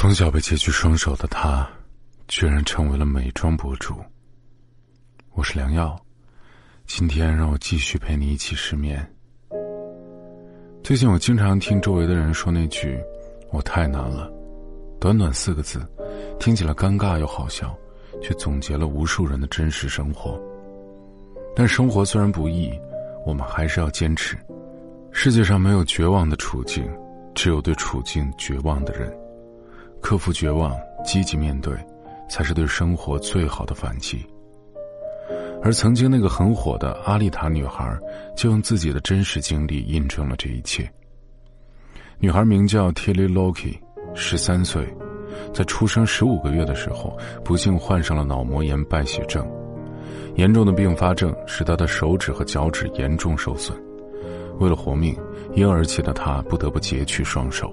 从小被截去双手的他，居然成为了美妆博主。我是良药，今天让我继续陪你一起失眠。最近我经常听周围的人说那句“我太难了”，短短四个字，听起来尴尬又好笑，却总结了无数人的真实生活。但生活虽然不易，我们还是要坚持。世界上没有绝望的处境，只有对处境绝望的人。克服绝望，积极面对，才是对生活最好的反击。而曾经那个很火的阿丽塔女孩，就用自己的真实经历印证了这一切。女孩名叫 Tilly Loki，十三岁，在出生十五个月的时候，不幸患上了脑膜炎败血症，严重的并发症使她的手指和脚趾严重受损。为了活命，婴儿期的她不得不截去双手。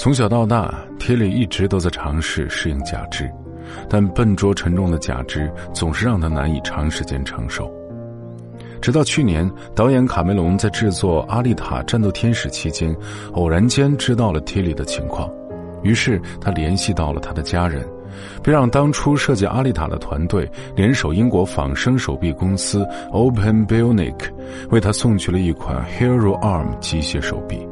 从小到大，铁里一直都在尝试适应假肢，但笨拙沉重的假肢总是让他难以长时间承受。直到去年，导演卡梅隆在制作《阿丽塔：战斗天使》期间，偶然间知道了铁里的情况，于是他联系到了他的家人，并让当初设计阿丽塔的团队联手英国仿生手臂公司 Open Bionic，为他送去了一款 Hero Arm 机械手臂。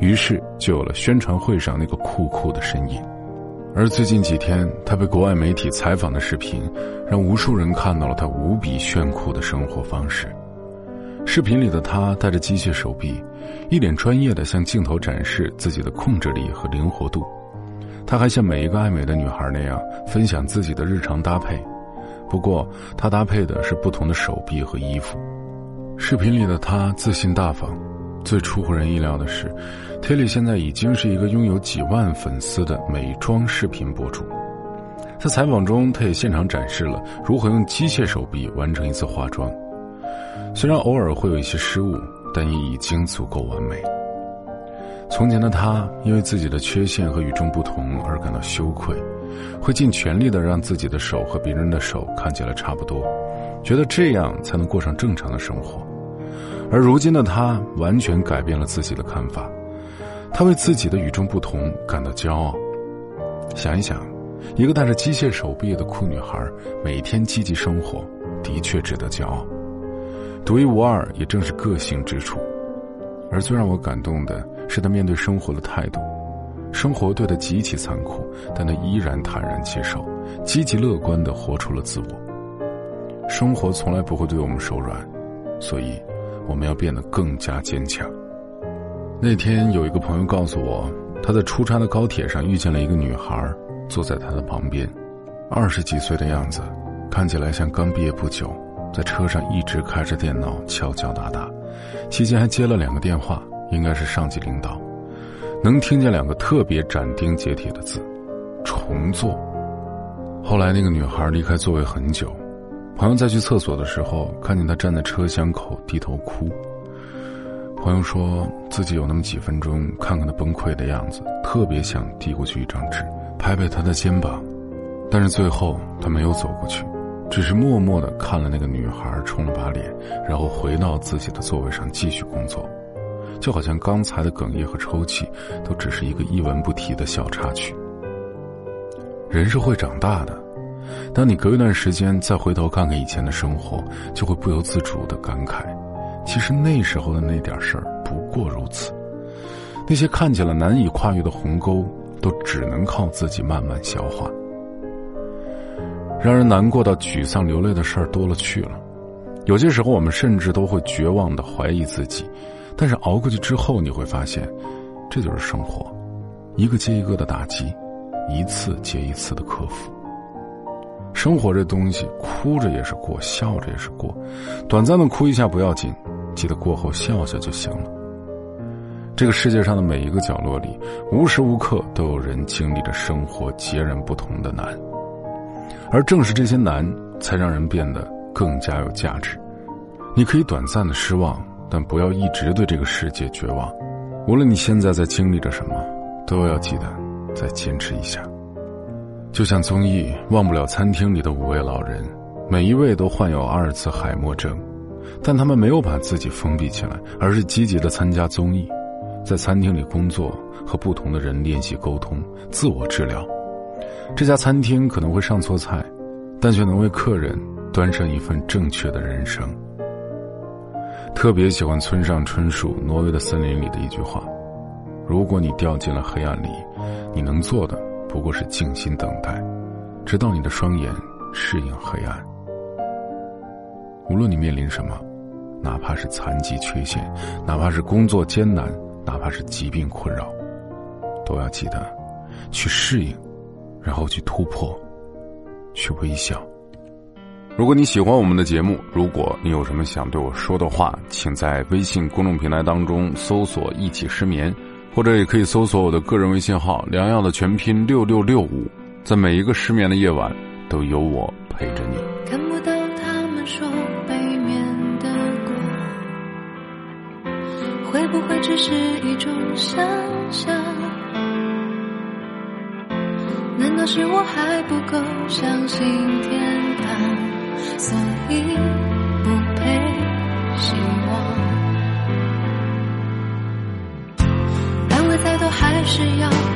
于是就有了宣传会上那个酷酷的身影，而最近几天他被国外媒体采访的视频，让无数人看到了他无比炫酷的生活方式。视频里的他带着机械手臂，一脸专业的向镜头展示自己的控制力和灵活度。他还像每一个爱美的女孩那样分享自己的日常搭配，不过他搭配的是不同的手臂和衣服。视频里的他自信大方。最出乎人意料的是，Tilly 现在已经是一个拥有几万粉丝的美妆视频博主。在采访中，他也现场展示了如何用机械手臂完成一次化妆。虽然偶尔会有一些失误，但也已经足够完美。从前的他，因为自己的缺陷和与众不同而感到羞愧，会尽全力的让自己的手和别人的手看起来差不多，觉得这样才能过上正常的生活。而如今的他完全改变了自己的看法，他为自己的与众不同感到骄傲。想一想，一个带着机械手臂的酷女孩，每天积极生活，的确值得骄傲。独一无二也正是个性之处。而最让我感动的是她面对生活的态度。生活对她极其残酷，但她依然坦然接受，积极乐观的活出了自我。生活从来不会对我们手软，所以。我们要变得更加坚强。那天有一个朋友告诉我，他在出差的高铁上遇见了一个女孩，坐在他的旁边，二十几岁的样子，看起来像刚毕业不久，在车上一直开着电脑敲敲打打，期间还接了两个电话，应该是上级领导，能听见两个特别斩钉截铁的字：重做。后来那个女孩离开座位很久。朋友在去厕所的时候，看见他站在车厢口低头哭。朋友说自己有那么几分钟，看看他崩溃的样子，特别想递过去一张纸，拍拍他的肩膀，但是最后他没有走过去，只是默默的看了那个女孩，冲了把脸，然后回到自己的座位上继续工作，就好像刚才的哽咽和抽泣，都只是一个一文不提的小插曲。人是会长大的。当你隔一段时间再回头看看以前的生活，就会不由自主的感慨：其实那时候的那点事儿不过如此。那些看起来难以跨越的鸿沟，都只能靠自己慢慢消化。让人难过到沮丧流泪的事儿多了去了，有些时候我们甚至都会绝望的怀疑自己。但是熬过去之后，你会发现，这就是生活，一个接一个的打击，一次接一次的克服。生活这东西，哭着也是过，笑着也是过。短暂的哭一下不要紧，记得过后笑笑就行了。这个世界上的每一个角落里，无时无刻都有人经历着生活截然不同的难，而正是这些难，才让人变得更加有价值。你可以短暂的失望，但不要一直对这个世界绝望。无论你现在在经历着什么，都要记得再坚持一下。就像综艺《忘不了餐厅》里的五位老人，每一位都患有阿尔茨海默症，但他们没有把自己封闭起来，而是积极的参加综艺。在餐厅里工作，和不同的人练习沟通，自我治疗。这家餐厅可能会上错菜，但却能为客人端上一份正确的人生。特别喜欢村上春树《挪威的森林》里的一句话：“如果你掉进了黑暗里，你能做的不过是静心等待，直到你的双眼适应黑暗。无论你面临什么，哪怕是残疾缺陷，哪怕是工作艰难，哪怕是疾病困扰，都要记得去适应。”然后去突破，去微笑。如果你喜欢我们的节目，如果你有什么想对我说的话，请在微信公众平台当中搜索“一起失眠”，或者也可以搜索我的个人微信号“良药”的全拼六六六五。在每一个失眠的夜晚，都有我陪着你。看不到他们说背面的光，会不会只是一种想象？难道是我还不够相信天堂，所以不配还是要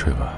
睡吧，